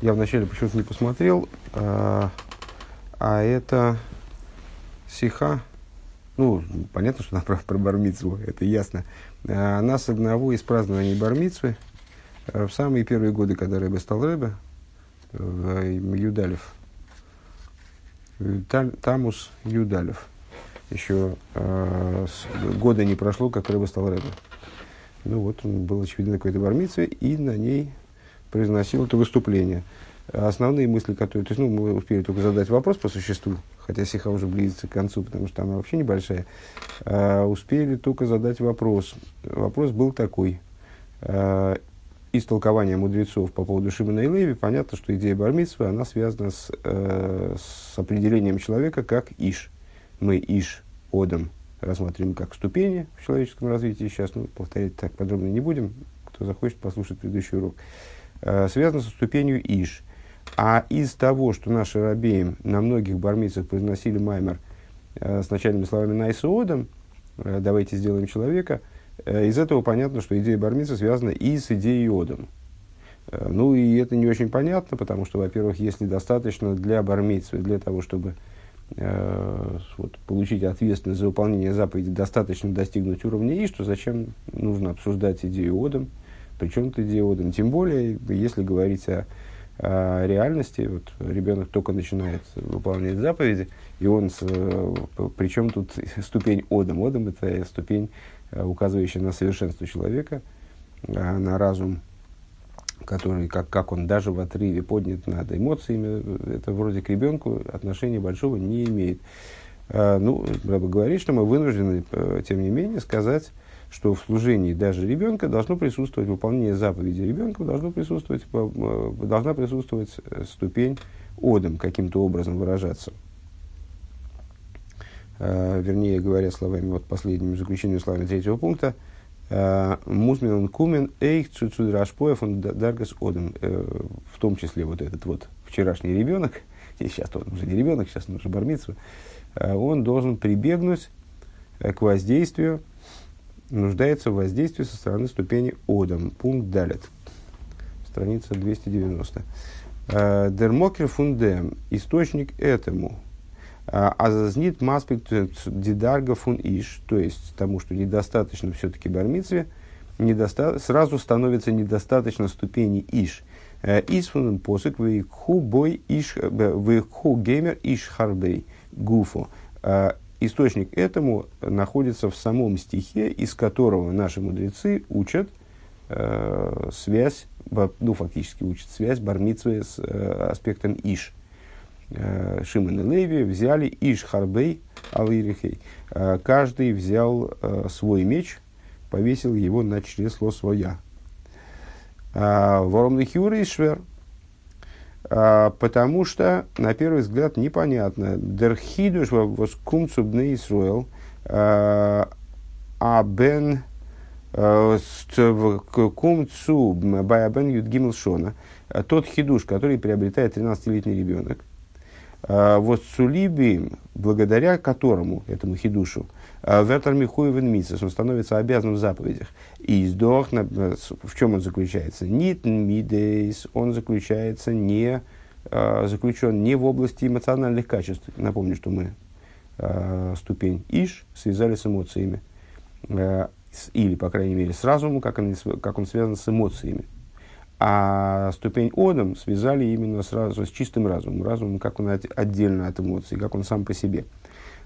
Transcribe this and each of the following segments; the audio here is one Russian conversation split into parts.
Я вначале почему-то не посмотрел, а, а это сиха, ну, понятно, что она про, про бармицу, это ясно. А, она с одного из празднований бармицвы, а, в самые первые годы, когда Рэбе стал Рэбе, в Юдалев, Тамус Юдалев. Еще э, года не прошло, как Рэбе стал Рэбе. Ну вот, он был, очевидно, какой-то бармицей, и на ней произносил это выступление. Основные мысли, которые... То есть, ну, мы успели только задать вопрос по существу, хотя сиха уже близится к концу, потому что она вообще небольшая. А, успели только задать вопрос. Вопрос был такой. А, из толкования мудрецов по поводу Шимона и Леви понятно, что идея бармитсвы, она связана с, э, с определением человека как Иш. Мы Иш Одам рассматриваем как ступени в человеческом развитии. Сейчас ну, повторять так подробно не будем. Кто захочет послушать предыдущий урок. Э, связано со ступенью Иш. А из того, что наши рабеем на многих бармицах произносили маймер э, с начальными словами Найсоодом, э, давайте сделаем человека, э, из этого понятно, что идея бармица связана и с идеей Одом. Э, ну и это не очень понятно, потому что, во-первых, если достаточно для бармицы, для того, чтобы э, вот, получить ответственность за выполнение заповеди, достаточно достигнуть уровня И, что зачем нужно обсуждать идею Одом, причем тут идея Одом, тем более, если говорить о а реальности, вот ребенок только начинает выполнять заповеди, и он, с, э, причем тут ступень Одам. Одам это ступень, э, указывающая на совершенство человека, а на разум, который, как, как он даже в отрыве поднят над эмоциями, это вроде к ребенку отношения большого не имеет. Ну, Раба говорит, что мы вынуждены, э, тем не менее, сказать, что в служении даже ребенка должно присутствовать выполнение заповеди ребенка, должно присутствовать, э, должна присутствовать э, ступень одом, каким-то образом выражаться. Э, вернее говоря словами, вот последними заключениями словами третьего пункта, Музмин кумен эйх цуцудрашпоев он даргас одем. В том числе вот этот вот вчерашний ребенок, и сейчас он уже не ребенок, сейчас он уже бармицу, он должен прибегнуть к воздействию нуждается в воздействии со стороны ступени Одам. Пункт Далет. Страница 290. Э, Дермокер фундем. Источник этому. Э, Азазнит маспект дидарга фун иш. То есть тому, что недостаточно все-таки бармицве, недоста- сразу становится недостаточно ступени иш. Э, ис фундем посык вейху бой иш вейху геймер иш харбей гуфу источник этому находится в самом стихе, из которого наши мудрецы учат э, связь, ну, фактически учат связь бармитсвы с э, аспектом Иш. Э, Шимон и Леви взяли Иш Харбей Алирихей. Э, каждый взял э, свой меч, повесил его на чресло своя. Э, Вором Хюр и Швер – а, потому что, на первый взгляд, непонятно. Дерхидуш воскумцу бне Исруэл, а, а бен а, кумцу баябен юдгимл шона, тот хидуш, который приобретает 13-летний ребенок, вот сулиби, благодаря которому, этому хидушу, Вертер Михуевен Митсес, он становится обязанным в заповедях. И издох, в чем он заключается? Нитн мидейс, он заключается не, заключен не в области эмоциональных качеств. Напомню, что мы ступень Иш связали с эмоциями. Или, по крайней мере, с разумом, как он, как он связан с эмоциями. А ступень Одам связали именно сразу с чистым разумом. Разумом, как он отдельно от эмоций, как он сам по себе.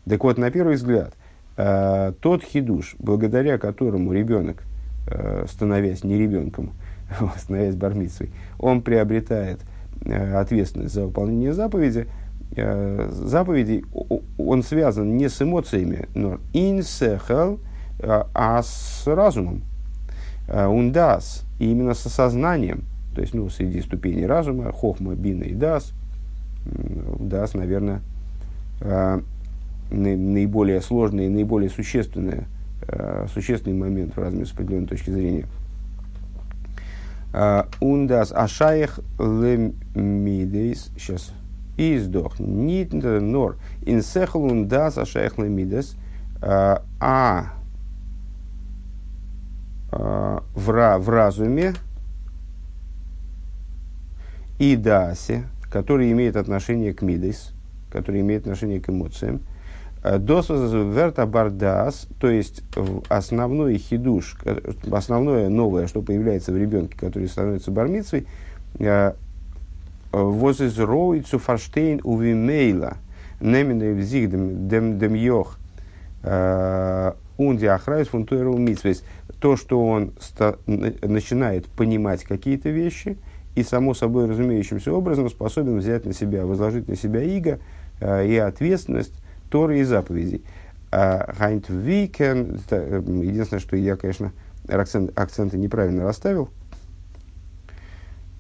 Так вот, на первый взгляд, э, тот хидуш, благодаря которому ребенок, э, становясь не ребенком, становясь бармицей, он приобретает э, ответственность за выполнение заповеди, э, заповедей, он связан не с эмоциями, но инсехал, а с разумом. Ундас, и именно с осознанием, то есть, ну, среди ступеней разума, хохма, бина и дас, дас, наверное, наиболее сложный и наиболее существенный, э, существенный момент в разуме с определенной точки зрения. Ундас ашаях лемидейс, сейчас, издох, нит нор, инсехал ундас ашаях лемидес, а в, в разуме и дасе, который имеет отношение к мидейс, который имеет отношение к эмоциям. Э, Досваз верта бардас, то есть основной хидуш, основное новое, что появляется в ребенке, который становится бармицей, воз из роицу фаштейн увимейла, немене взиг дем йох, унди ахрайс фунтуэру митсвейс. То, что он начинает понимать какие-то вещи, и само собой разумеющимся образом способен взять на себя, возложить на себя иго э, и ответственность Торы и заповедей. Хайнт uh, Викен, единственное, что я, конечно, акцент, акценты неправильно расставил.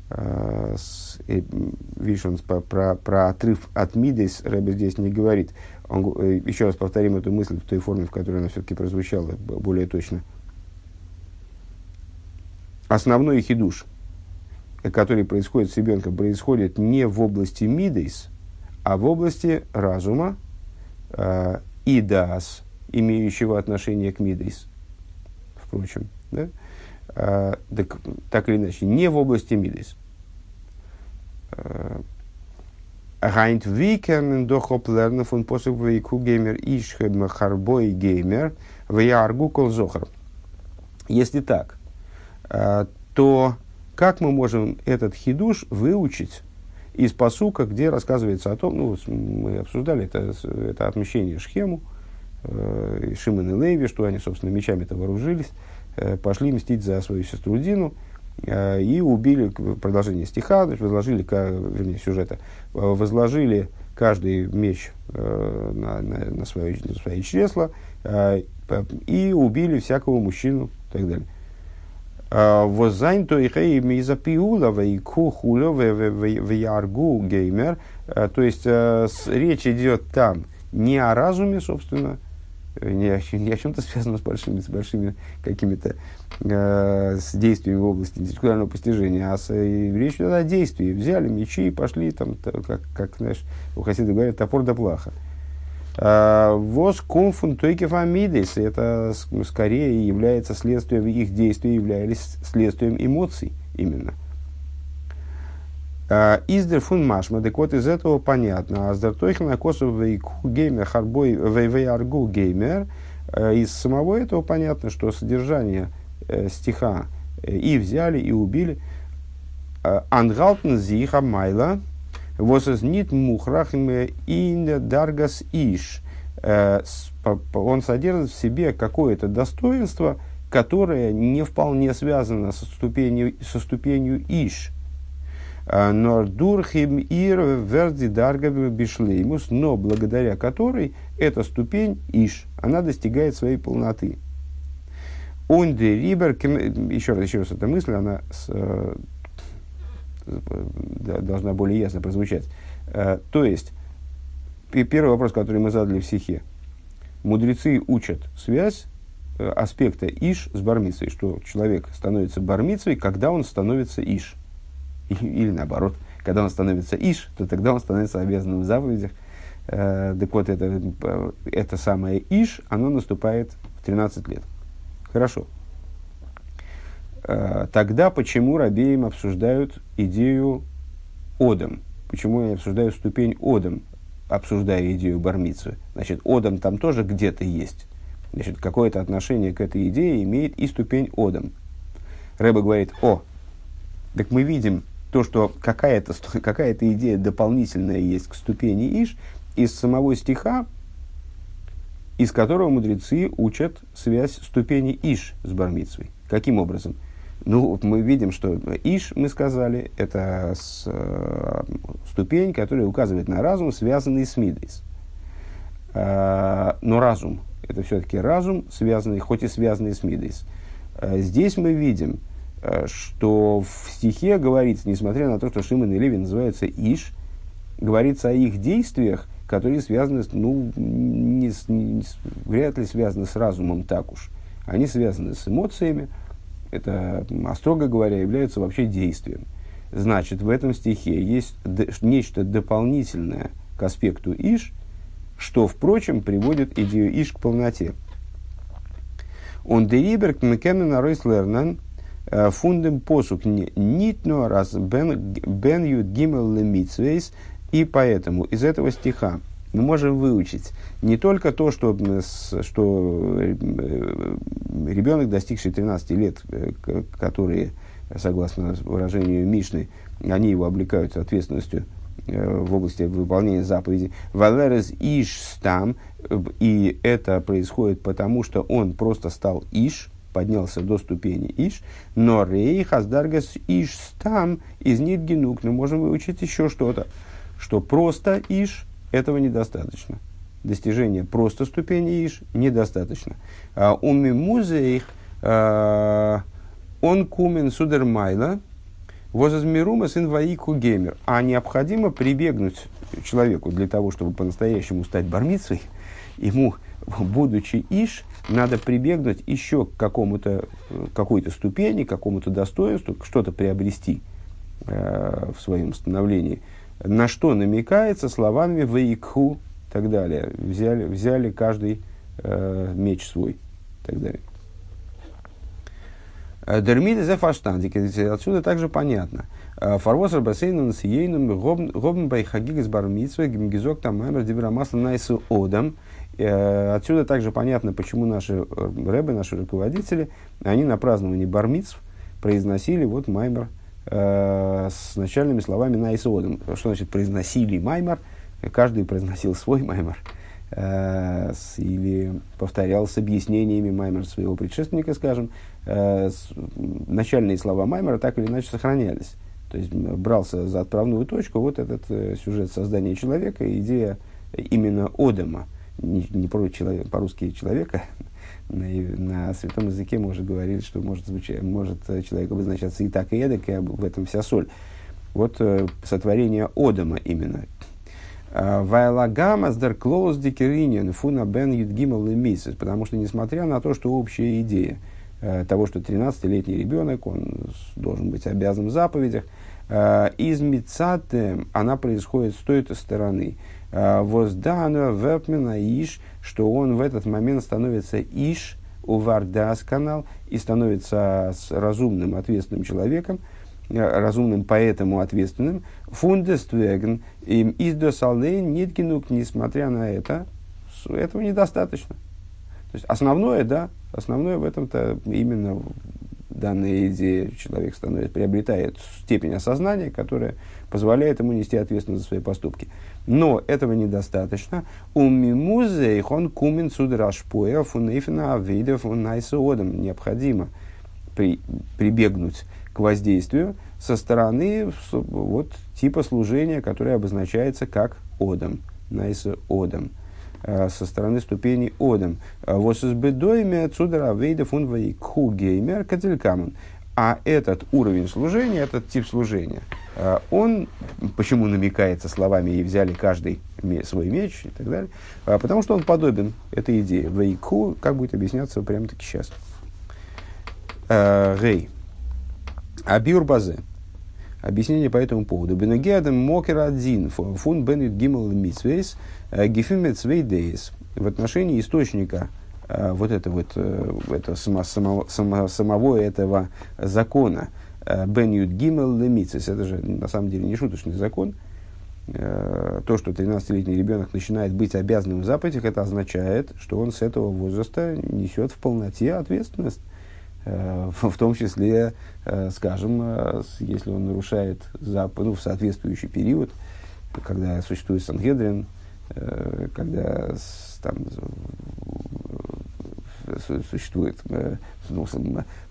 С, и, видишь, он про, про, про отрыв от מידות Рэбе здесь не говорит. Он, э, еще раз повторим эту мысль в той форме, в которой она все-таки прозвучала более точно. Основной хидуш, который происходит с ребенком, происходит не в области Мидейс, а в области разума, э, идас, имеющего отношение к мидейс, впрочем, да? э, так, так или иначе, не в области мидейс. Гайнт викен дохоп лернов он посук вейку геймер ишхем харбой геймер в яргу колзохар. Если так, э, то как мы можем этот хидуш выучить из посука, где рассказывается о том, ну, мы обсуждали это, это отмещение Шхему, э, Шимон и Леви, что они, собственно, мечами-то вооружились, э, пошли мстить за свою сестру Дину э, и убили, продолжение стиха, возложили, вернее, сюжета, э, возложили каждый меч э, на, на, на, свое, на свои чресла и убили всякого мужчину и так далее. Возайн то их миза пиула вейку хуля веяргу геймер. То есть речь идет там не о разуме, собственно, не о, не о чем-то связанном с большими, с большими какими-то э, с действиями в области интеллектуального постижения, а с, и речь идет о действии. Взяли мечи и пошли, там, как, как знаешь, у хасидов говорят, топор да плаха. А, Воз комфун тойкев амидес, это скорее является следствием их действий, являлись следствием эмоций именно. А, Издер фун машма, так вот из этого понятно. А сдартойхен на косов вейку геймер харбой вейвейаргу геймер. А, из самого этого понятно, что содержание э, стиха э, и взяли, и убили. Ангалтен зиха майла, was es nicht мухрах in даргас иш. Он содержит в себе какое-то достоинство, которое не вполне связано со ступенью, со ступенью иш. Нордурхим ир верди даргами бишлеймус, но благодаря которой эта ступень иш, она достигает своей полноты. Он де рибер, еще раз, еще раз эта мысль, она э, должна более ясно прозвучать. Э, то есть, первый вопрос, который мы задали в стихе. Мудрецы учат связь э, аспекта Иш с бармицей, что человек становится бармицей, когда он становится Иш. Или наоборот, когда он становится Иш, то тогда он становится обязанным в заповедях. Э, так вот, это, это самое Иш, оно наступает в 13 лет. Хорошо. Э, тогда почему рабеем обсуждают идею Одам? Почему они обсуждают ступень Одам, обсуждая идею Бармицы? Значит, Одам там тоже где-то есть. Значит, какое-то отношение к этой идее имеет и ступень Одам. Рэба говорит, о, так мы видим то, что какая-то, какая-то идея дополнительная есть к ступени Иш из самого стиха, из которого мудрецы учат связь ступени Иш с Бармицей. Каким образом? Ну, мы видим, что Иш, мы сказали, это с, э, ступень, которая указывает на разум, связанный с Мидейс. Э, но разум, это все-таки разум, связанный, хоть и связанный с Мидейс. Э, здесь мы видим, э, что в стихе говорится, несмотря на то, что Шимон и Леви называются Иш, говорится о их действиях, которые связаны, ну, не, не, вряд ли связаны с разумом так уж. Они связаны с эмоциями, это, а строго говоря, является вообще действием. Значит, в этом стихе есть нечто дополнительное к аспекту Иш, что, впрочем, приводит идею Иш к полноте. Он дерибер мекемен аройс лернан фундем посук нитно раз бен, ют гимел лемитсвейс, и поэтому из этого стиха мы можем выучить не только то, что, что э, ребенок, достигший 13 лет, э, которые, согласно выражению Мишны, они его облекают ответственностью э, в области выполнения заповеди. Валерес иш стам, и это происходит потому, что он просто стал иш, поднялся до ступени иш, но рей хаздаргас иш стам из нитгенук. Мы можем выучить еще что-то, что просто иш – этого недостаточно. Достижение просто ступени Иш недостаточно. А уми музеих а, он кумен судермайла возазмирума сын ваику геймер. А необходимо прибегнуть человеку для того, чтобы по-настоящему стать бармицей, ему, будучи иш, надо прибегнуть еще к какому-то, какой-то ступени, какому-то достоинству, что-то приобрести э, в своем становлении – на что намекается словами «вейкху» и так далее. Взяли, взяли каждый э, меч свой и так далее. Э, Дермиды за фаштандик. Отсюда также понятно. Э, Фарвосер бассейном с ейном гобн байхагиг с бармитсвой гимгизок там маймер дибрамасла найсу одам. Э, отсюда также понятно, почему наши рэбы, наши руководители, они на праздновании бармитсв произносили вот маймер – Э, с начальными словами на Исодом. Что значит произносили маймар? Каждый произносил свой маймар. Э, или повторял с объяснениями маймара своего предшественника, скажем. Э, начальные слова маймара так или иначе сохранялись. То есть брался за отправную точку вот этот сюжет создания человека, идея именно Одема, не, не про человек, по-русски человека, на, на святом языке мы уже говорили, что может, звучать, может человек обозначаться и так, и эдак, и в этом вся соль. Вот э, сотворение Одама именно. А, Вайлагама сдер клоус дикеринин фуна бен юдгимал мисс. Потому что, несмотря на то, что общая идея э, того, что 13-летний ребенок, он должен быть обязан в заповедях, э, из мицаты она происходит с той стороны. Воздана вепмена иш, что он в этот момент становится иш, у Вардас канал, и становится разумным, ответственным человеком, э, разумным, поэтому ответственным. Фундествеген им издосалейн ниткинук, несмотря на это, этого недостаточно. То есть основное, да, основное в этом-то именно данная идея человек становится, приобретает степень осознания, которая позволяет ему нести ответственность за свои поступки. Но этого недостаточно. У мимузей он кумен судрашпоя фунейфина авидов найсоодом. Необходимо при, прибегнуть к воздействию со стороны вот, типа служения, которое обозначается как одом, найсоодом э, со стороны ступени Одам. Вот с бедоями отсюда Авейда он вайкху геймер кателькамон. А этот уровень служения, этот тип служения, э, он, почему намекается словами «и взяли каждый свой меч» и так далее, потому что он подобен этой идее. Вейку, как будет объясняться прямо таки сейчас. Э, Гей. Абиур базе. Объяснение по этому поводу. Бенегеадем мокер один фун бенит гимл митсвейс э, гифимецвейдейс. В отношении источника Э, вот это вот, э, это само, само, само, самого этого закона, Бен Юд Гимел Лемицис, это же на самом деле не шуточный закон, то, что 13-летний ребенок начинает быть обязанным в заповедях, это означает, что он с этого возраста несет в полноте ответственность. В том числе, скажем, если он нарушает заповедь ну, в соответствующий период, когда существует Сангедрин, когда там существует, э, ну,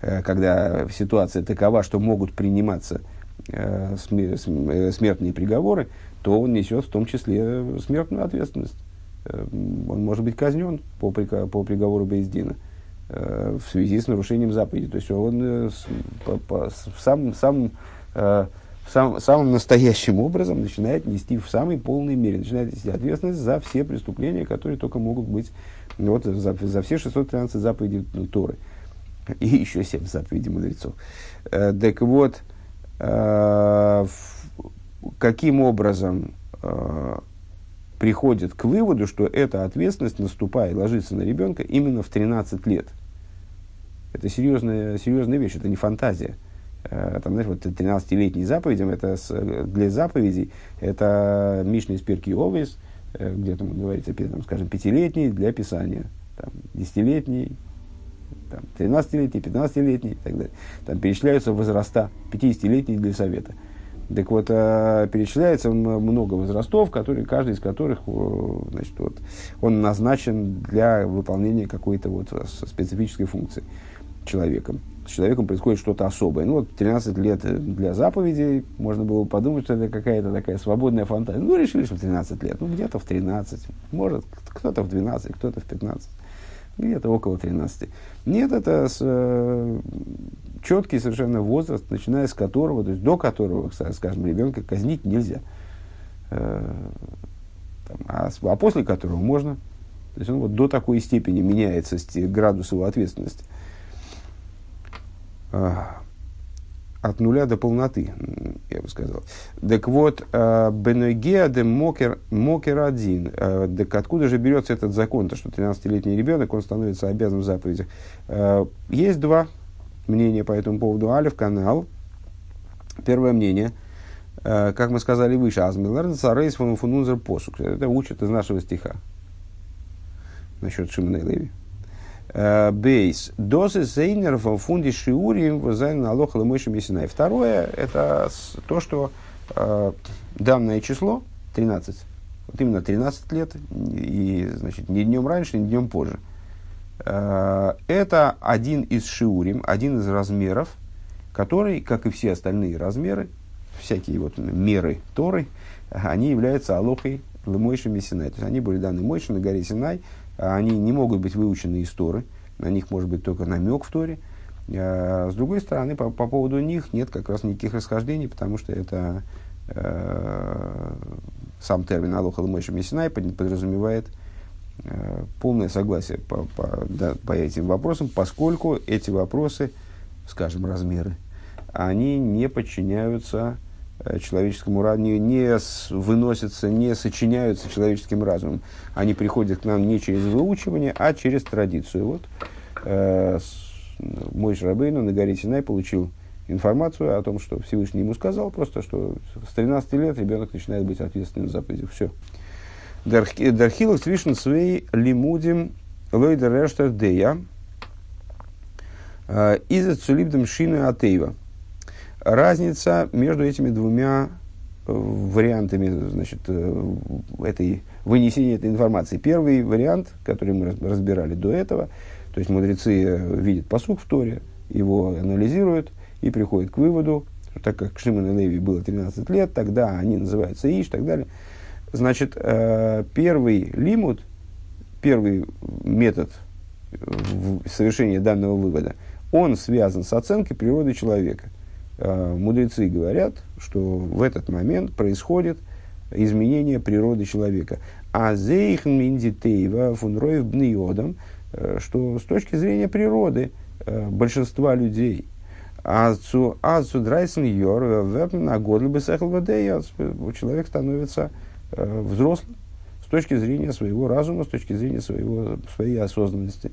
э, когда ситуация такова, что могут приниматься э, смертные приговоры, то он несет в том числе смертную ответственность. Он может быть казнен по, по приговору Бейздина в связи с нарушением заповеди. То есть он в самом, самом, сам, самым настоящим образом начинает нести в самой полной мере, начинает нести ответственность за все преступления, которые только могут быть вот за, за все 613 заповедей Торы. И еще 7 заповедей мудрецов. Э, так вот, э, каким образом э, приходит к выводу, что эта ответственность наступает, ложится на ребенка именно в 13 лет. Это серьезная, серьезная вещь, это не фантазия. Э, там, знаешь, вот 13-летний заповедям, это с, для заповедей, это Мишна из Перки Овес, э, где там говорится, там, скажем, пятилетний для писания, там, десятилетний, там, 13-летний, 15-летний и так далее. Там перечисляются возраста 50-летний для совета. Так вот, э, перечисляется много возрастов, которые, каждый из которых значит, вот, он назначен для выполнения какой-то вот специфической функции человеком с человеком происходит что-то особое. Ну, вот 13 лет для заповедей, можно было подумать, что это какая-то такая свободная фантазия. Ну, решили, что в 13 лет. Ну, где-то в 13, может, кто-то в 12, кто-то в 15, где-то около 13. Нет, это с, э, четкий совершенно возраст, начиная с которого, то есть до которого, скажем, ребенка казнить нельзя. Э, там, а, а после которого можно. То есть он вот до такой степени меняется градус его ответственности. От нуля до полноты, я бы сказал. Так вот, а, Бенегеа де Мокер, один. А, так откуда же берется этот закон-то, что 13-летний ребенок, он становится обязан в заповедях? Есть два мнения по этому поводу. Алиф канал. Первое мнение, как мы сказали выше, Азмилар Царейс фунунзер посук. Это учат из нашего стиха насчет Шимона Леви. Э, бейс. Дозы зейнер в фунде шиурим в алоха лымойши мессинай. Второе, это то, что э, данное число, 13, вот именно 13 лет, и, значит, не днем раньше, не днем позже. Э, это один из шиурим, один из размеров, который, как и все остальные размеры, всякие вот меры Торы, они являются алохой Лымойши Мессинай. То есть они были даны Мойши на горе Синай, они не могут быть выучены из Торы, на них может быть только намек в Торе. А, с другой стороны, по, по поводу них нет как раз никаких расхождений, потому что это э, сам термин Алоха Ламойша Мессинай подразумевает э, полное согласие по, по, да, по этим вопросам, поскольку эти вопросы, скажем, размеры, они не подчиняются человеческому разуму, не выносятся, не сочиняются человеческим разумом. Они приходят к нам не через выучивание, а через традицию. Вот э, мой Шрабейну на горе Синай получил информацию о том, что Всевышний ему сказал, просто что с 13 лет ребенок начинает быть ответственным за заповедях. Все. Дархилов свишен свей лимудим лойдер дея э, из цулибдем шины атеева разница между этими двумя э, вариантами значит, э, этой, вынесения этой информации. Первый вариант, который мы разбирали до этого, то есть мудрецы э, видят посук в Торе, его анализируют и приходят к выводу, что так как Шимон и Леви было 13 лет, тогда они называются Иш и так далее. Значит, первый лимут, первый метод совершения данного вывода, он связан с оценкой природы человека – мудрецы говорят, что в этот момент происходит изменение природы человека. А зейх миндитейва фунроев бниодом, э, что с точки зрения природы э, большинства людей, Азу драйсен йор на год бы человек становится взрослым с точки зрения своего разума, с точки зрения своего, своей осознанности.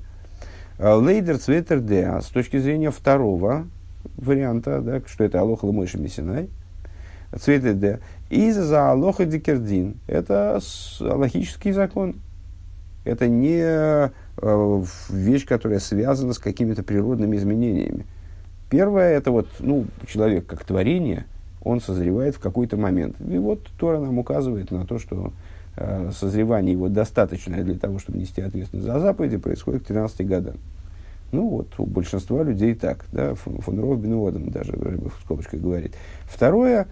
Лейдер цветер с точки зрения второго варианта, да, что это Алоха Ламойша Мессинай, цветы Д. И за Алоха Дикердин. Это логический закон. Это не э, вещь, которая связана с какими-то природными изменениями. Первое, это вот, ну, человек как творение, он созревает в какой-то момент. И вот Тора нам указывает на то, что э, созревание его достаточное для того, чтобы нести ответственность за заповеди, происходит к 13 годам. Ну вот, у большинства людей так, да, фон, фон Ров Бенуодом даже в скобочках говорит. Второе,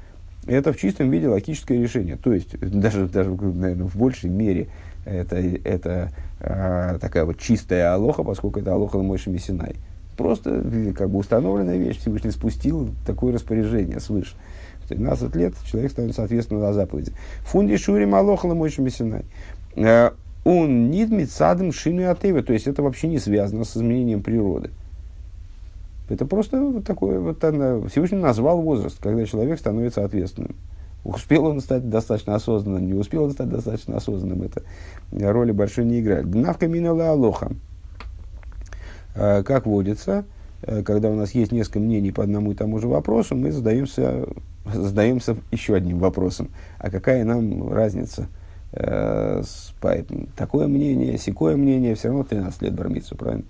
это в чистом виде логическое решение. То есть, даже, даже наверное, в большей мере это, это а, такая вот чистая алоха, поскольку это алоха Мойши Мессинай. Просто как бы установленная вещь, Всевышний спустил такое распоряжение свыше. В 13 лет человек становится соответственно на заповеди. Фунди Шурим алоха Мойши Мессинай. Он нидмит садом шины атева, то есть это вообще не связано с изменением природы. Это просто вот такое, вот она, Всевышний назвал возраст, когда человек становится ответственным. Успел он стать достаточно осознанным, не успел он стать достаточно осознанным, это роли большой не играет. Гнавка минала алоха. А, как водится, э, когда у нас есть несколько мнений по одному и тому же вопросу, мы задаемся, задаемся еще одним вопросом. А какая нам разница? Э, такое мнение, секое мнение, все равно 13 лет бармицу, правильно?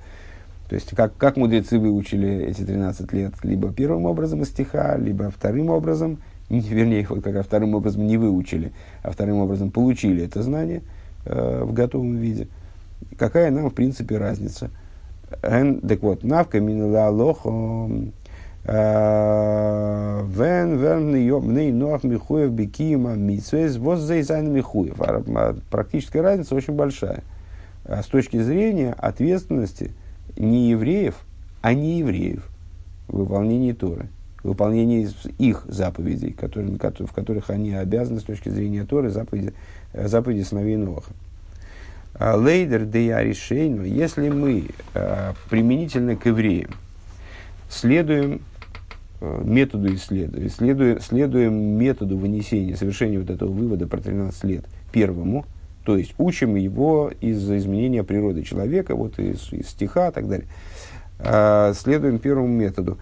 То есть, как, как мудрецы выучили эти 13 лет? Либо первым образом из стиха, либо вторым образом, вернее, вот как вторым образом не выучили, а вторым образом получили это знание э, в готовом виде. Какая нам, в принципе, разница? Так вот, навка минула лохо э, вен верный нох михуев бекима митсвейс воз зайзайн михуев. А, а практическая разница очень большая. С точки зрения ответственности – не евреев, а не евреев в выполнении Торы, в выполнении их заповедей, которые, в которых они обязаны с точки зрения Торы заповеди, э, заповеди сыновей Ноаха. А, Лейдер де решейну, если мы а, применительно к евреям следуем э, методу исследования, следуем, следуем методу вынесения, совершения вот этого вывода про 13 лет первому – то есть учим его из изменения природы человека, вот из, из стиха и так далее. А, следуем первому методу.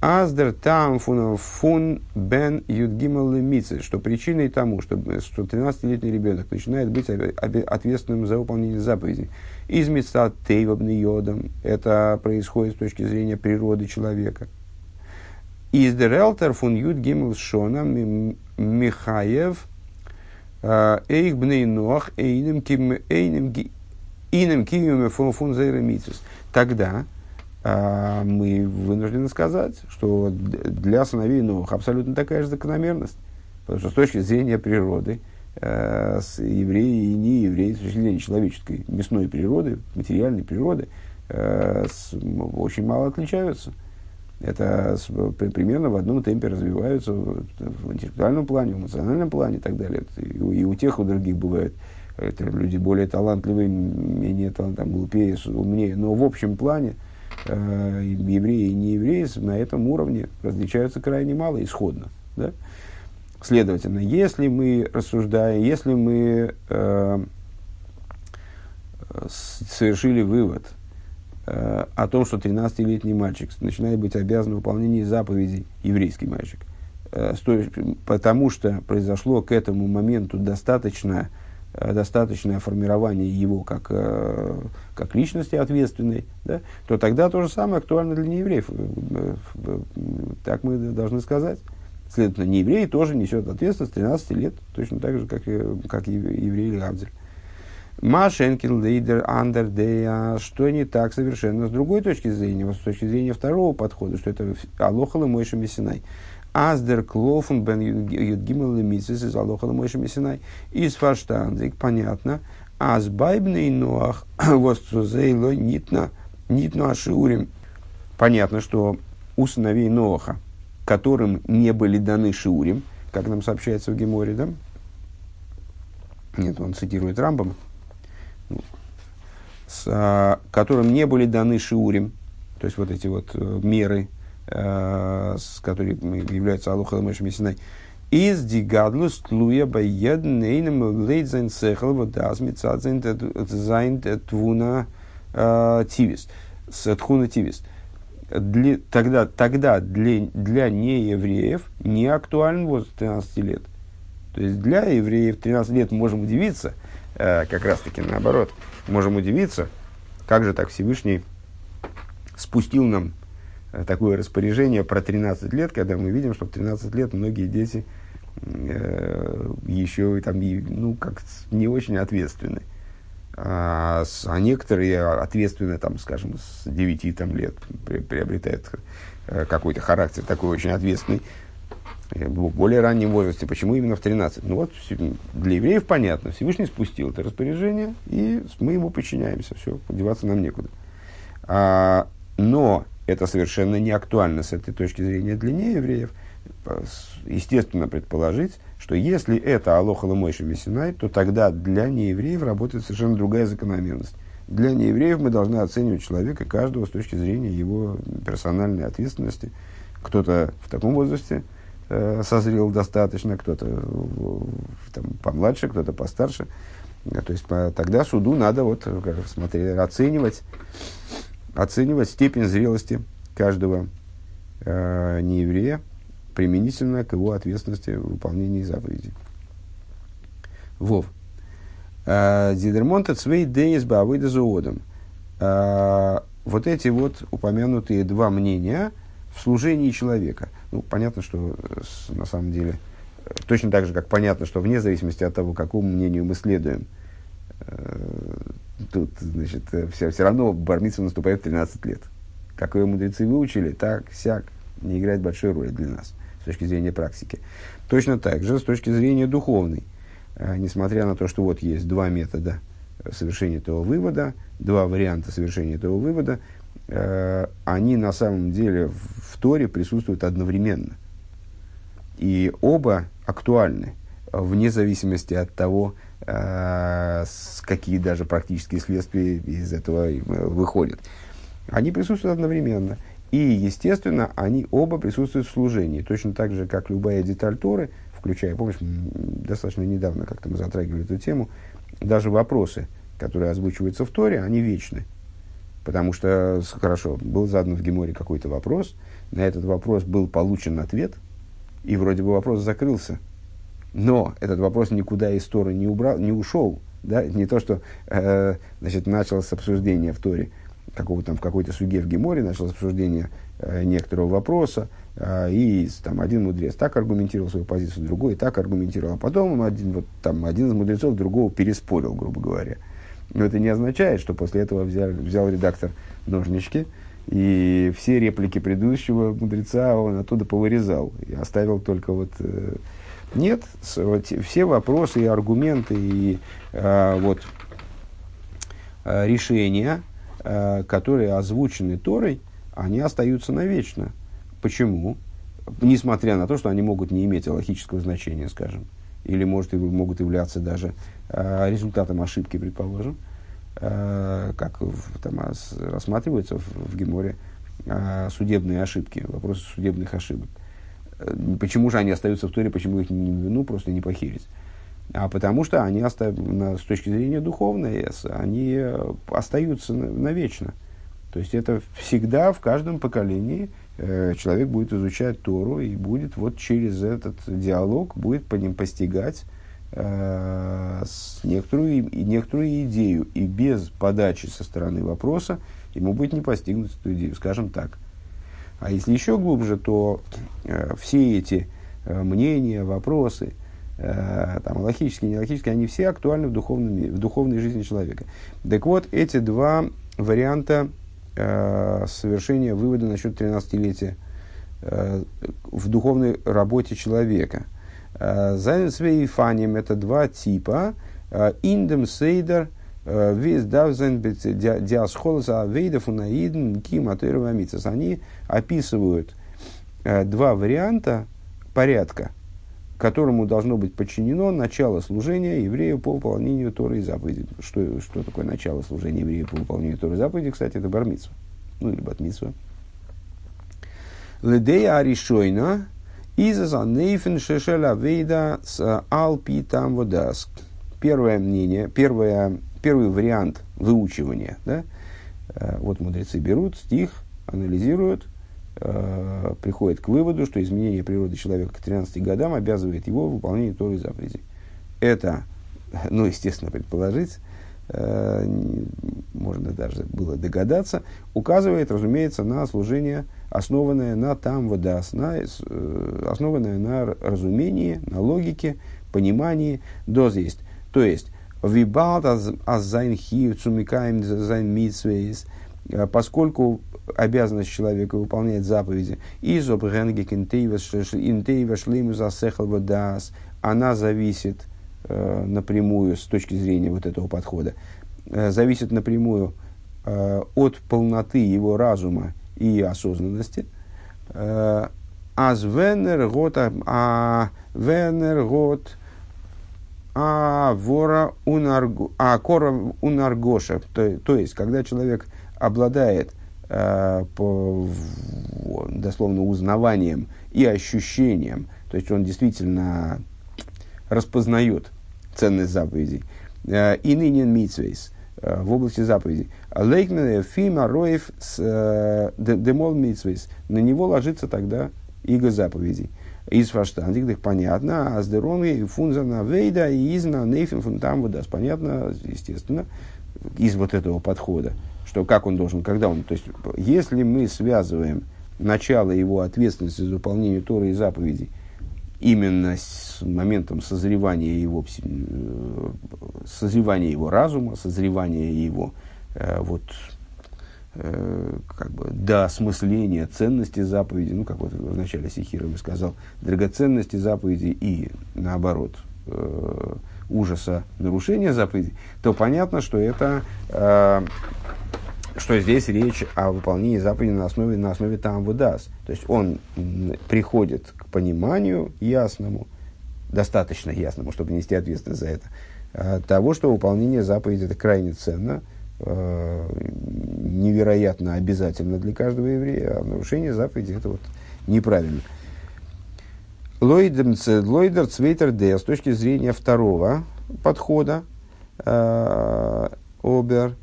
Аздер там фун, бен юдгимал мицы, что причиной тому, что, что 13-летний ребенок начинает быть ответственным за выполнение заповедей. Из мица тейвобный йодом, это происходит с точки зрения природы человека. Из дерелтер фун юдгимал шона Михаев – Эйх бней нох, эйнем ким, эйнем инем киюме фун зейремитис. Тогда а, мы вынуждены сказать, что для сыновей Нох абсолютно такая же закономерность. Потому что с точки зрения природы, э, с евреи и не евреи, с точки зрения человеческой мясной природы, материальной природы, э, с, очень мало отличаются это примерно в одном темпе развиваются в интеллектуальном плане, в эмоциональном плане и так далее. И, и у тех, у других бывает. Это люди более талантливые, менее там, глупее, умнее. Но в общем плане э, евреи и неевреи на этом уровне различаются крайне мало исходно. Да? Следовательно, если мы рассуждаем, если мы э, совершили вывод – Э, о том, что 13-летний мальчик начинает быть обязан выполнению заповедей, еврейский мальчик, э, потому что произошло к этому моменту достаточно, э, достаточное формирование его как, как личности ответственной, да, то тогда то же самое актуально для неевреев. Так мы должны сказать. Следовательно, нееврей тоже несет ответственность 13 лет, точно так же, как, как еврей или. Машенкин лидер андердея, что не так совершенно с другой точки зрения, с точки зрения второго подхода, что это алохала мойша мессинай. Аздер клофен бен юдгимел лемисис из алохала мойша мессинай. Из фаштандик, понятно. Аз байбный ноах восцузейло нитна нитна ашиурим. Понятно, что у сыновей Ноаха, которым не были даны шиурим, как нам сообщается в Геморе, да? Нет, он цитирует Рамбам, с, а, которым не были даны шиурим, то есть вот эти вот э, меры, э, с, которые являются Алуха Ламэш Мессинай, из дигадлус тлуя байеднейнем лейдзайн сехал водаз мицадзайн зайн твуна э, тивис, с тхуна тивис. Для, тогда, тогда для, для неевреев не актуален возраст 13 лет. То есть для евреев 13 лет можем удивиться, как раз таки наоборот – можем удивиться, как же так Всевышний спустил нам э, такое распоряжение про 13 лет, когда мы видим, что в 13 лет многие дети э, еще там, ну, как не очень ответственны. А, а некоторые ответственны, там, скажем, с 9 там, лет при, приобретают э, какой-то характер такой очень ответственный. В более раннем возрасте. Почему именно в 13? Ну вот, для евреев понятно. Всевышний спустил это распоряжение, и мы ему подчиняемся. Все, деваться нам некуда. А, но это совершенно не актуально с этой точки зрения для неевреев. Естественно, предположить, что если это Алоха Ламойша Мессинай, то тогда для неевреев работает совершенно другая закономерность. Для неевреев мы должны оценивать человека каждого с точки зрения его персональной ответственности. Кто-то в таком возрасте – созрел достаточно, кто-то там, помладше, кто-то постарше. Э, то есть тогда суду надо вот, э, смотреть, оценивать, оценивать степень зрелости каждого э, нееврея применительно к его ответственности в выполнении заповедей. Вов. Э, Зидермонта цвей дейс бавыда зоодом. Э, вот эти вот упомянутые два мнения в служении человека. Ну, понятно, что на самом деле, точно так же, как понятно, что вне зависимости от того, какому мнению мы следуем, тут, значит, все, все равно бармитсва наступает в 13 лет. Как ее мудрецы выучили, так, сяк, не играет большой роли для нас с точки зрения практики. Точно так же с точки зрения духовной. Несмотря на то, что вот есть два метода совершения этого вывода, два варианта совершения этого вывода, э, они на самом деле в, в Торе присутствуют одновременно. И оба актуальны, вне зависимости от того, э, какие даже практические следствия из этого э, выходят. Они присутствуют одновременно. И, естественно, они оба присутствуют в служении. Точно так же, как любая деталь Торы, включая, помнишь, достаточно недавно как-то мы затрагивали эту тему, даже вопросы, которые озвучиваются в Торе, они вечны. Потому что, хорошо, был задан в Геморе какой-то вопрос, на этот вопрос был получен ответ, и вроде бы вопрос закрылся. Но этот вопрос никуда из Торы не, убрал, не ушел. Да? Не то, что э, значит, началось обсуждение в Торе, какого там в какой-то суге в Геморе началось обсуждение э, некоторого вопроса, э, и там один мудрец так аргументировал свою позицию, другой так аргументировал, а потом один, вот, там, один из мудрецов другого переспорил, грубо говоря. Но это не означает, что после этого взял, взял редактор ножнички, и все реплики предыдущего мудреца он оттуда повырезал и оставил только вот... Э, нет, вот, все вопросы и аргументы и э, вот, э, решения, Э, которые озвучены Торой, они остаются навечно. Почему? Несмотря на то, что они могут не иметь логического значения, скажем, или может, могут являться даже результатом ошибки, предположим, э, как там, рассматриваются в, в Геморе судебные ошибки, вопросы судебных ошибок. Почему же они остаются в Торе, почему их не ну, просто не похерить? а потому что они с точки зрения духовной, они э, остаются навечно. То есть это всегда в каждом поколении э, человек будет изучать Тору и будет вот через этот диалог будет по ним постигать э, некоторую, некоторую идею. И без подачи со стороны вопроса ему будет не постигнуть эту идею, скажем так. А если еще глубже, то э, все эти э, мнения, вопросы – э, там, логические, нелогические, они все актуальны в, духовном, в духовной жизни человека. Так вот, эти два варианта э, совершения вывода насчет 13-летия э, в духовной работе человека. Э, Зайнсвей и фаним – это два типа. Э, индем сейдер э, – весь давзен диасхолоса авейдов унаидн ким Они описывают два варианта порядка – которому должно быть подчинено начало служения еврею по выполнению Торы и заповедей. Что, что такое начало служения еврею по выполнению Торы и заповедей? Кстати, это бармитсва. Ну, или батмитсва. Ледея аришойна иза нейфен шешеля вейда с алпи там водаск. Первое мнение, первое, первый вариант выучивания. Да? Э, вот мудрецы берут стих, анализируют, э, приходит к выводу, что изменение природы человека к 13 годам обязывает его выполнение той заповеди. Это, ну, естественно, предположить, э, можно даже было догадаться, указывает, разумеется, на служение, основанное на там водас, на, э, основанное на разумении, на логике, понимании, доз есть. То есть, вибалт аз зайн хив цумикаем зайн митсвейс, э, поскольку обязанность человека выполнять заповеди. Изоб она зависит э, напрямую с точки зрения вот этого подхода, э, зависит напрямую э, от полноты его разума и осознанности. Э, Аз венер год, а венер год, а вора унарго, а кора унаргоша. То, то есть, когда человек обладает Э, по, дословно узнаванием и ощущением. То есть он действительно распознает ценность заповедей. Э, и ныне митсвейс. э, в области заповедей. Лейкмене фима роев с э, демол митсвейс. На него ложится тогда иго заповедей. Из фаштандик, понятно, а здоровье фунзана вейда и изна нейфин вот понятно, естественно, из вот этого подхода, что как он должен, когда он, то есть, если мы связываем начало его ответственности за выполнение Торы и заповедей именно с моментом созревания его, э, созревания его разума, созревания его э, вот, э, как бы, до осмысления ценности заповеди, ну, как вот в начале Сихира сказал, драгоценности заповеди и, наоборот, ужаса нарушения заповеди, то понятно, что это что здесь речь о выполнении заповеди на основе, на основе там выдаст. То есть он приходит к пониманию ясному, достаточно ясному, чтобы нести ответственность за это, э, того, что выполнение заповеди это крайне ценно, э, невероятно обязательно для каждого еврея, а нарушение заповеди это вот неправильно. Лойдер Цвейтер Д с точки зрения второго подхода э, Обер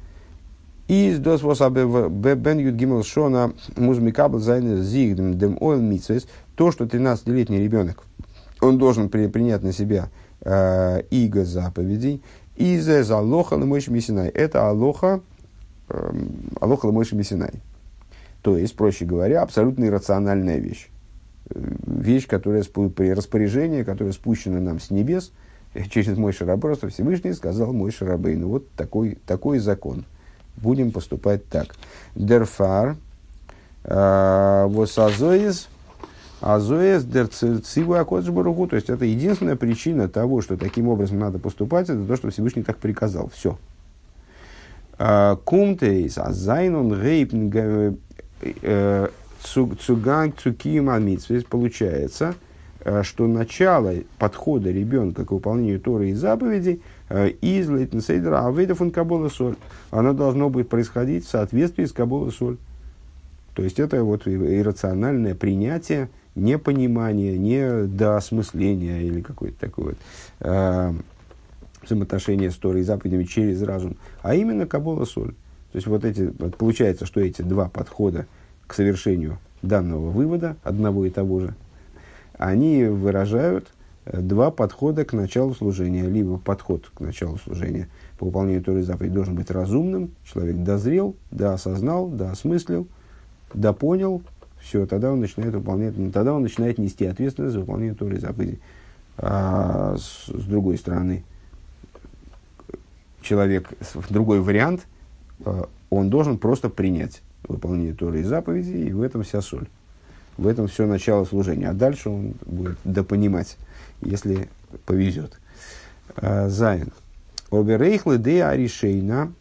из дос aber бен юд гимел шона музмикабл зайне зигдем дем ойл митсвес то, что 13-летний ребенок, он должен при, принять на себя э, иго заповедей, из за алоха лымойши мисинай. Это алоха, э, алоха лымойши мисинай. То есть, проще говоря, абсолютно иррациональная вещь. Вещь, которая при распоряжении, которая спущена нам с небес, через мой шараброс, Всевышний сказал мой шарабейн. Ну, вот такой, такой закон. Будем поступать так. Дерфар, э, восазоиз, азоиз, дерциву акоджбаругу. То есть, это единственная причина того, что таким образом надо поступать, это то, что Всевышний так приказал. Все. Э, Кумтейс, азайнун рейпн э, цуганг цукием Получается, что начало подхода ребенка к выполнению Торы и заповедей – из Лейтенсейдера Авейда фон Кабола Соль. Оно должно быть происходить в соответствии с Кабола Соль. То есть это вот иррациональное принятие, непонимание, не доосмысление или какое-то такое вот, э, взаимоотношение с Торой и заповедями через разум, а именно Кабола Соль. То есть вот эти, вот получается, что эти два подхода к совершению данного вывода, одного и того же, они выражают два подхода к началу служения. Либо подход к началу служения по выполнению Торы заповедей должен быть разумным, человек дозрел, да осознал, да осмыслил, да понял, все, тогда он начинает выполнять, ну, тогда он начинает нести ответственность за выполнение Торы заповедей. А с, с другой стороны, человек, другой вариант, а, он должен просто принять выполнение Торы и заповедей, и в этом вся соль. В этом все начало служения. А дальше он будет допонимать если повезет. А, Зайн. Оберейхлы де аришейна,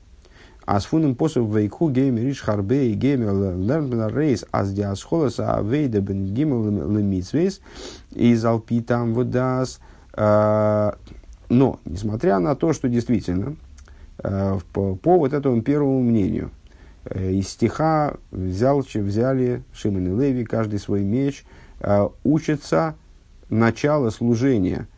а с фуном пособ вейку геймер иш харбе и геймер лернбен рейс аз диасхолас а вейда бен гимел лемитсвейс из алпи там водас. А, но, несмотря на то, что действительно, а, по, по вот этому первому мнению, э, из стиха взял, взяли Шимон и Леви, каждый свой меч, учится начало служения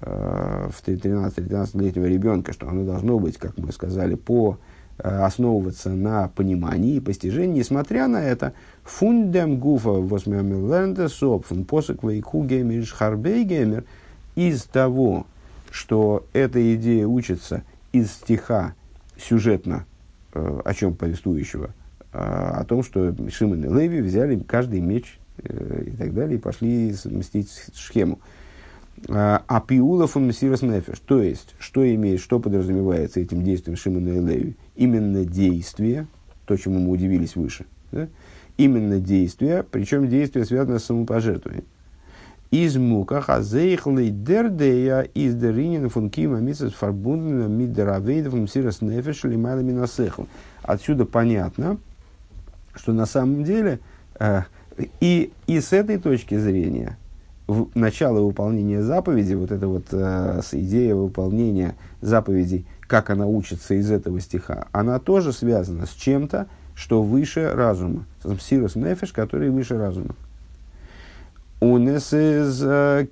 э, в 13-13-летнего ребенка, что оно должно быть, как мы сказали, по э, основываться на понимании и постижении, несмотря на это, фундем гуфа восьмиамилленда сопфун посок вейку геймер харбей геймер из того, что эта идея учится из стиха сюжетно, э, о чем повествующего, о том, что Шимон и Леви взяли каждый меч и так далее, и пошли мстить схему. А, а пиулов он мессирос нефеш. То есть, что имеет, что подразумевается этим действием Шимона и Леви? Именно действие, то, чему мы удивились выше. Да? Именно действие, причем действие связано с самопожертвованием. Из мука хазейхлей дердея из деринин фун кима мисас фарбундена мидеравейдов мсирос нефеш лимайла минасехл. Отсюда понятно, что на самом деле э, и, и с этой точки зрения, в, начало выполнения заповеди, вот эта вот э, идея выполнения заповедей, как она учится из этого стиха, она тоже связана с чем-то, что выше разума. Сирус нефиш, который выше разума. Из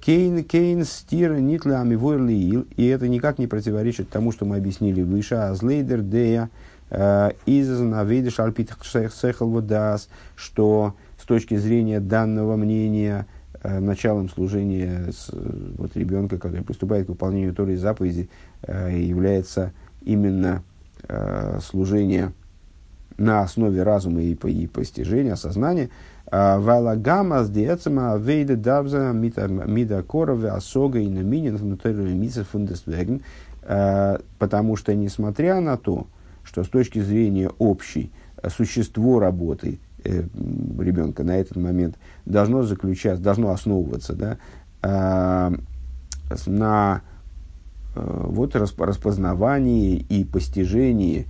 кейн кейн стир нитля амивур и это никак не противоречит тому, что мы объяснили выше, а дея из навидиш альпит сехал что с точки зрения данного мнения началом служения вот, ребенка, который приступает к выполнению Торы и заповеди, является именно служение на основе разума и, и постижения, сознания. Валагама с диэцема вейде давза мида корове осога и наминин внутреннего мица фундесвеген. Потому что, несмотря на то, что с точки зрения общей существо работы э, ребенка на этот момент должно заключаться, должно основываться да, э, на э, вот, распознавании и постижении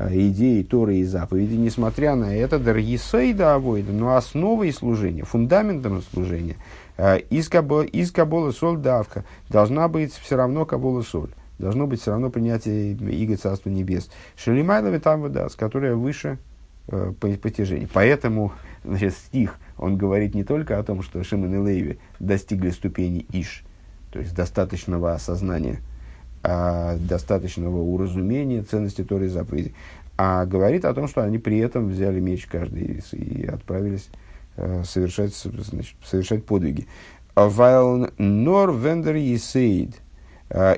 Э, идеи Торы и заповеди, несмотря на это, даргисейда авойда, но основой служения, фундаментом служения, э, из, кабо, из кабола соль давка, должна быть все равно кабола соль. Должно быть все равно принятие Иго Царства Небес. Шелимайлови там вода, которая выше э, по постижению. Поэтому значит, стих, он говорит не только о том, что Шимон и Леви достигли ступени Иш, то есть достаточного осознания – а, достаточного уразумения ценности Торы и заповедей, а говорит о том, что они при этом взяли меч каждый и отправились э, совершать, значит, совершать подвиги. Вайл нор вендер есейд э,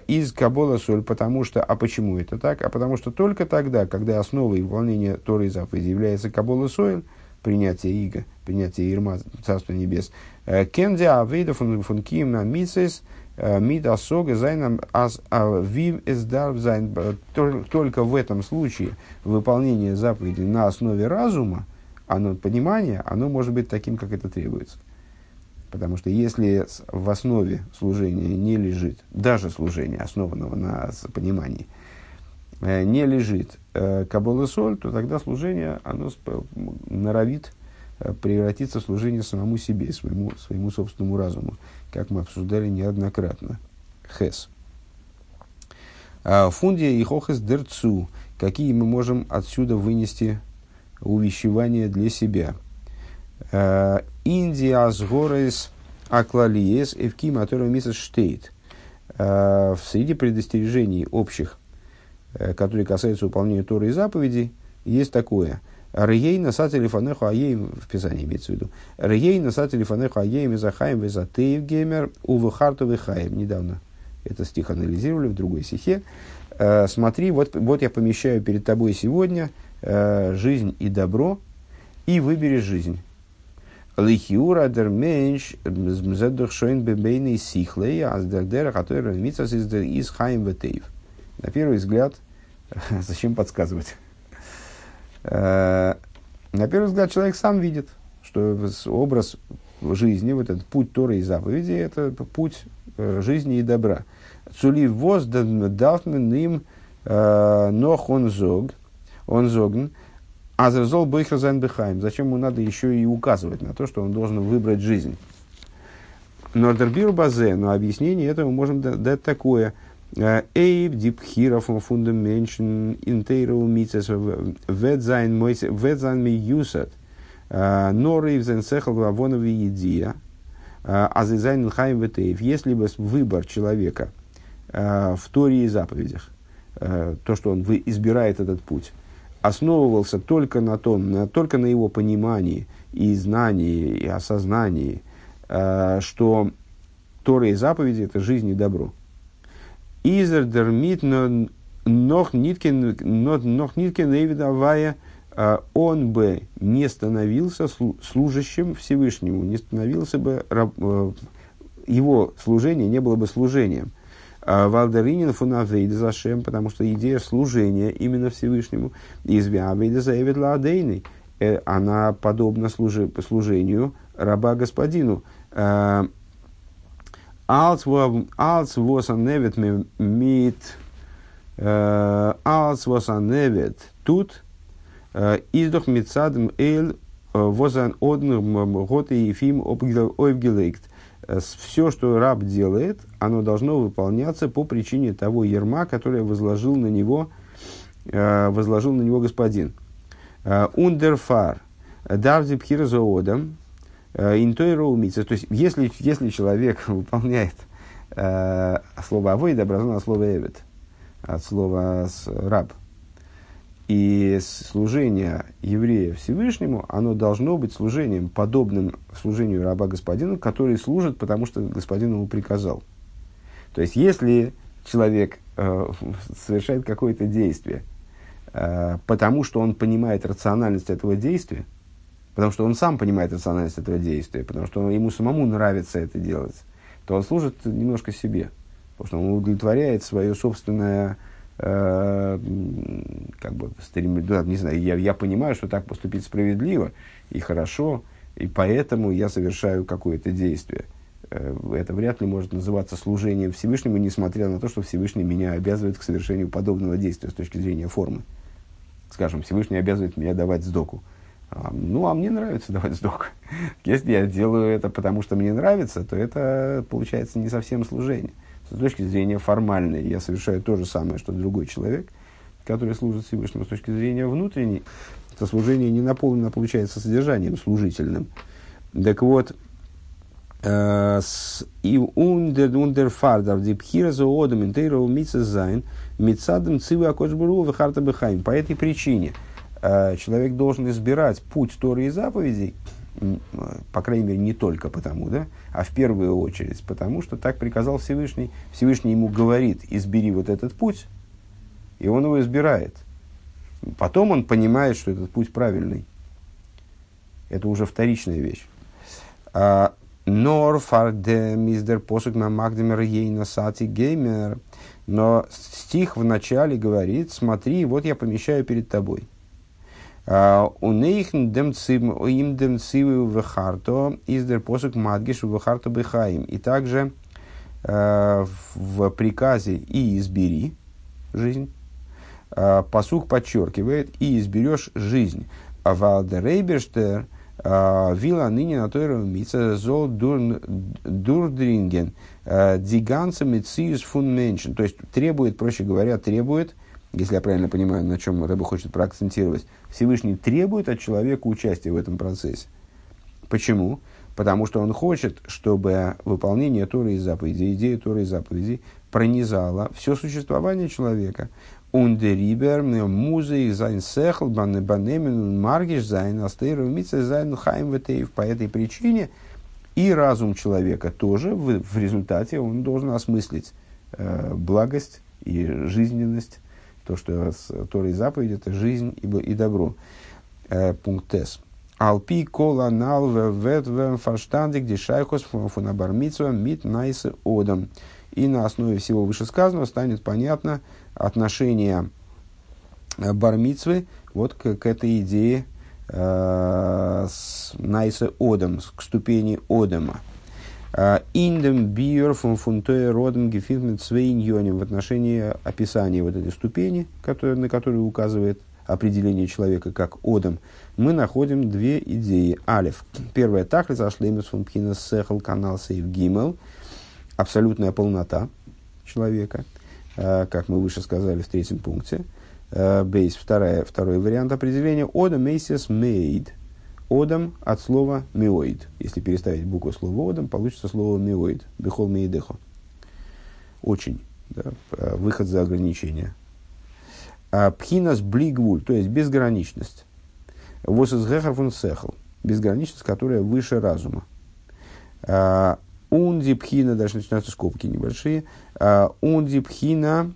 из Кабола соль, потому что, а почему это так? А потому что только тогда, когда основой выполнения Торы и заповедей является Кабола соль, принятие Иго, принятие Ирма, Царства Небес, э, кенди авейда функим на мицес – Э, Мида сога зайном аз вим эздар зайн. Только в этом случае выполнение заповеди на основе разума, оно, понимание, оно может быть таким, как это требуется. Потому что если в основе служения не лежит, даже служение, основанного на понимании, э, не лежит э, кабола соль, то тогда служение, оно норовит превратиться в служение самому себе, своему, своему собственному разуму как мы обсуждали неоднократно. Хес. А, Фундия и хохес дерцу. Какие мы можем отсюда вынести увещевания для себя? Индия с горес аклалиес эвким атору мисс штейт. А, среди предостережений общих, э, которые касаются выполнения Торы и заповедей, есть такое – Рей насат телефонеху аеем, в Писании имеется в виду. Рей насат телефонеху аеем изахаем визатеев геймер увыхарту вихаем. Недавно это стих анализировали в другой стихе. Э, смотри, вот, вот я помещаю перед тобой сегодня э, жизнь и добро, и выбери жизнь. Лихиура дер менш мзедух шойн бебейный сихлей, а сдердера, который размится из хаим ветеев. На первый взгляд, зачем подсказывать? Э, на первый взгляд, человек сам видит, что образ жизни, вот этот путь Торы и заповеди, это путь э, жизни и добра. Цули воз дафмен им э, нох он зог, он зогн, а зазол бейхразайн бехаем. Зачем ему надо еще и указывать на то, что он должен выбрать жизнь? נאר דער ביאור בזה, но объяснение этого можем дать такое – אויב די בחירה פון דעם מענטשן אין תורה ומצוות וועט זיין מיוסד נאר אויף זיין שכל והבנה ווי אז דאס איז זיין חיים וטוב. Если бы выбор человека в Торе и заповедях, то, что он избирает этот путь, основывался только на том, на, только на его понимании и знании, и осознании, что Тора и заповеди – это жизнь и добро – Изер дермит нох ниткин нох ниткин Эйвидавая а, он бы не становился служащим Всевышнему, не становился бы э, его служение не было бы служением. А, Валдеринин фунавейд зашем, потому что идея служения именно Всевышнему из Виавейда заявит э, она подобна служению раба господину. А, Als was an nevet mit als was an nevet тут издох mit садом эль an одним год и ефим обгелейкт. Все, что раб делает, оно должно выполняться по причине того ерма, которое возложил на него, возложил на него господин. Ундерфар. Давзи пхира Интойра умица. То есть, если, если человек выполняет э, слово авойд, образовано слово эвид, от слова раб, и служение еврея Всевышнему, оно должно быть служением, подобным служению раба господину, который служит, потому что господин ему приказал. То есть, если человек э, совершает какое-то действие, э, потому что он понимает рациональность этого действия, потому что он сам понимает рациональность этого действия, потому что ему самому нравится это делать, то он служит немножко себе, потому что он удовлетворяет свое собственное как бы стремление, да, не знаю, я, я понимаю, что так поступить справедливо и хорошо, и поэтому я совершаю какое-то действие. Э, это вряд ли может называться служением Всевышнему, несмотря на то, что Всевышний меня обязывает к совершению подобного действия с точки зрения формы. Скажем, Всевышний обязывает меня давать сдоку. А, ну, а мне нравится давать сдоку. Если я делаю это потому, что мне нравится, то это получается не совсем служение. С точки зрения формальной я совершаю то же самое, что другой человек, который служит Всевышнему. С точки зрения внутренней, это служение не наполнено, получается, содержанием служительным. Так вот, Э, און דער און דערפאר דארף די בחירה פון אדם אין תורה ומצוות זיין מצד דעם ציווי הקב"ה ובחרת בחיים. По этой причине э, человек должен избирать путь Торы и заповедей, по крайней мере, не только потому, да, а в первую очередь потому, что так приказал Всевышний. Всевышний ему говорит, избери вот этот путь, и он его избирает. Потом он понимает, что этот путь правильный. Это уже вторичная вещь. А, Нор фарде миздер посук магдемер ейна сати геймер. Но стих в начале говорит, смотри, вот я помещаю перед тобой. А, у нейхн им демцивы вехарто издер посук мадгиш вехарто бехаим. И также а, в приказе и избери жизнь. А, посук подчеркивает, и изберешь жизнь. Валдерейберштер – Вила ныне на той мица зол дурдринген а, диганца мециус фун меншин. То есть требует, проще говоря, требует, если я правильно понимаю, на чем Рэба хочет проакцентировать, Всевышний требует от человека участия в этом процессе. Почему? Потому что он хочет, чтобы выполнение Торы и заповедей, идея Торы и заповедей пронизала все существование человека. און דעריבער מוז אויך זיין שכל באנעמען, מרגיש זיין אז תורה ומצוות זיינען חיים וטוב. По этой причине и разум человека тоже в, в результате он должен осмыслить э, благость и жизненность. То, что с Торой заповедь, это жизнь и, и добро. Э, пункт С. Алпи кола нал вет в фарштандик дешайхос фунабармитсва мит найсе одам. И на основе всего вышесказанного станет понятно, отношение э, бармицвы вот к, к этой идее э, с Найса Одам, к ступени Одама. Э, Индем фун фунтое родом гефинтмент свейньоним в отношении описания вот этой ступени, который, на которую указывает определение человека как Одам, мы находим две идеи. Алиф. Первая тахлица ашлемес фун пхина сехал канал сейв гимел. Абсолютная полнота человека – Э, как мы выше сказали в третьем пункте. Э, бейс, вторая, второй вариант определения. Одам мейсис мейд. Одам от слова миоид. Если переставить букву слова одам, получится слово миоид. Бехол мейдехо. Очень. Да, э, выход за ограничения. Пхинас блигвуль, то есть безграничность. Вос из фун сехл. Безграничность, которая выше разума. Унди пхина, дальше начинаются скобки небольшие. Унди пхина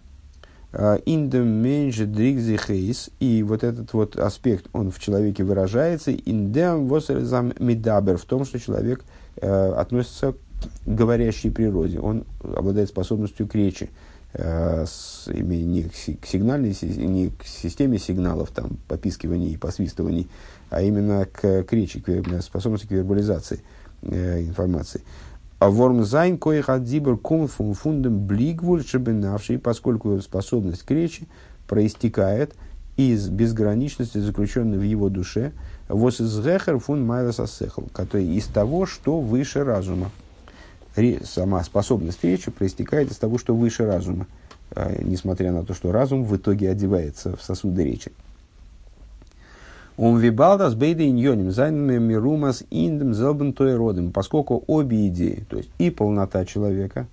индем меньше дригзихейс. И вот этот вот аспект, он в человеке выражается. Индем восерзам медабер. В том, что человек э, относится к говорящей природе. Он обладает способностью к речи. Э, с, не к сигнальной, не к системе сигналов, там, попискиваний и посвистываний, а именно к, к речи, к способности к вербализации э, информации. А вормзайн коих адзибр кум фундам блигвуль шебенавший, поскольку способность к речи проистекает из безграничности, заключенной в его душе, вос из гехер фун майлас асехл, который из того, что выше разума. Сама способность речи проистекает из того, что выше разума, э, несмотря на то, что разум в итоге одевается в сосуды речи. און וויבאלד אז ביידע ענינים זיינען מרומז אין דעם זעלבן ווארט אדם, поскольку обе идеи, то есть и полнота человека,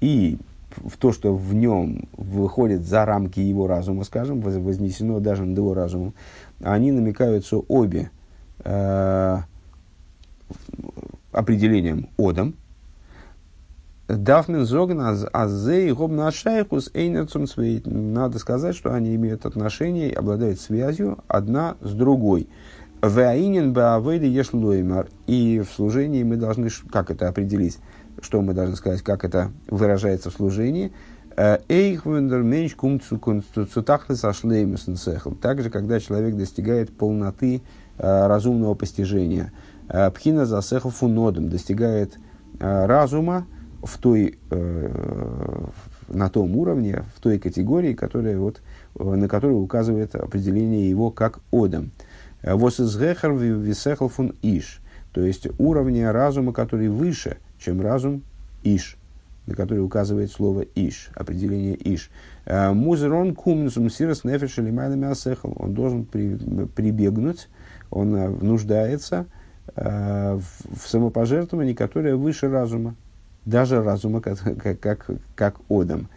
и в то, что в нем выходит за рамки его разума, скажем, вознесено даже над его разумом, они намекаются обе э, определением אדם. Дафмен зогн азей гобна шайхус эйнерцум свейт. Надо сказать, что они имеют отношение и обладают связью одна с другой. Ваинин баавейда ешлоймар. И в служении мы должны, как это определить, что мы должны сказать, как это выражается в служении. Эйх менш кумцутахлы сошлеймусенцехл. Также, когда человек достигает полноты э, разумного постижения. Э, Пхина засехл фунодом достигает э, разума, в той, э, на том уровне, в той категории, которая, вот, э, на которую указывает определение его как одам. Вос из гехар висехал фун иш. То есть уровня разума, который выше, чем разум иш, на который указывает слово иш, определение иш. Э, Музерон кумнусум сирос нефеш Он должен при, прибегнуть, он нуждается в самопожертвовании, которое выше разума даже разума, как, как, как Одам.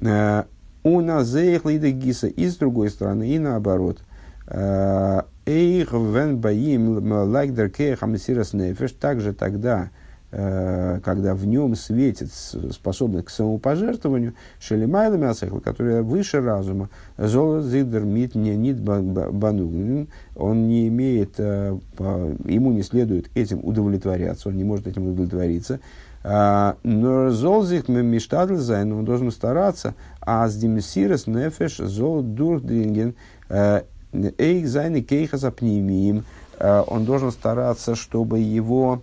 Э, у нас гиса и с другой стороны, и наоборот. Э, Эйх вен баим лайкдер кейхамсирас нефеш. Также тогда, э, когда в нем светит способность к самопожертвованию, шелемайла мясехла, которая выше разума, золот зидер мит не нит банугнин, он не имеет, ему не следует этим удовлетворяться, он не может этим удовлетвориться, נאר זאל זיך משתדל זיין, он должен стараться, אז די מסירות נפש זאל דורכדרינגען э, אויך זיינע כוחות הפנימיים, э, он должен стараться, чтобы его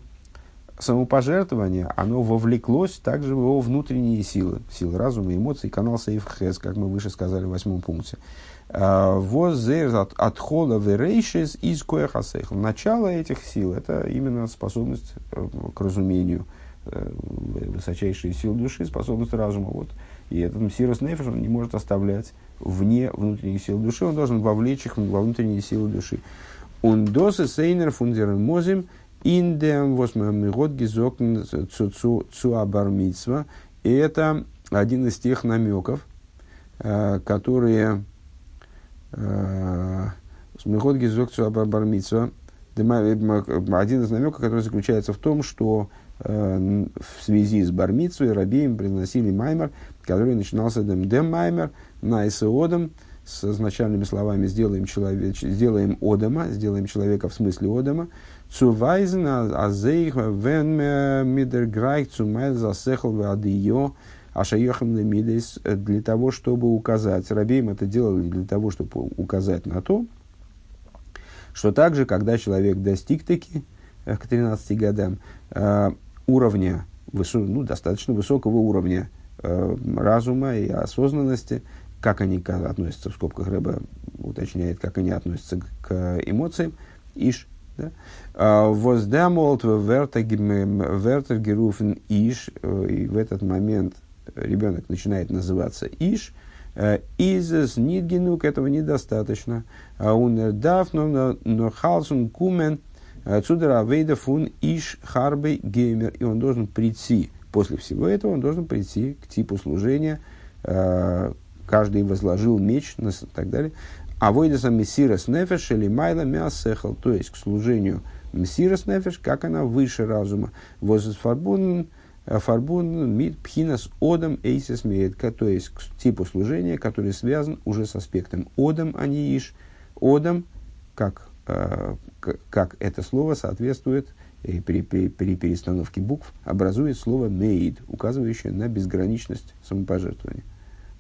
самопожертвование, оно вовлеклось также в его внутренние силы, силы разума, эмоций, כנ"ל סעיף ח', как мы выше сказали в восьмом пункте. А, וואס התחלה וראשית איז כוח השכל. Начало этих сил – это именно способность э, к разумению – Э, высочайшие силы души, способность разума. Вот. И этот мсирос нефиш он не может оставлять вне внутренних сил души, он должен вовлечь их во внутренние силы души. Он досы сейнер фундерен мозим индем восьмамигот гизокн цу абармитсва. И это один из тех намеков, э, которые Смехот гизок цу абармитсва. Один из намеков, который заключается в том, что Э, в связи с Бармицей Рабием приносили маймер, который начинался дем, дем маймер на исеодом, с изначальными словами сделаем, человек, сделаем одама, сделаем человека в смысле одама, цувайзен азейх вен мидерграйк цумайз засехал адио ашаехам мидейс для того, чтобы указать, Рабием это делали для того, чтобы указать на то, что также, когда человек достиг таки, э, к 13 годам, э, уровня, высо, ну, достаточно высокого уровня э, разума и осознанности, как они относятся, в скобках Рэба уточняет, как они относятся к эмоциям, иш, да? А, Воздамолт вертергеруфен иш, э, и в этот момент ребенок начинает называться иш, э, Изес нидгенук этого недостаточно. А он дав, но халсун кумен – Отсюда Авейда фун иш харбей геймер. И он должен прийти, после всего этого, он должен прийти к типу служения. Э, каждый возложил меч и так далее. А войдеса мессирас нефеш или майла мясехал, то есть к служению мессирас нефеш, как она выше разума. Возес фарбун э, фарбун мид пхинас одам эйсис меетка, то есть к типу служения, который связан уже с аспектом одам, а не иш. Одам, как как это слово соответствует при, при, при перестановке букв, образует слово «мейд», указывающее на безграничность самопожертвования.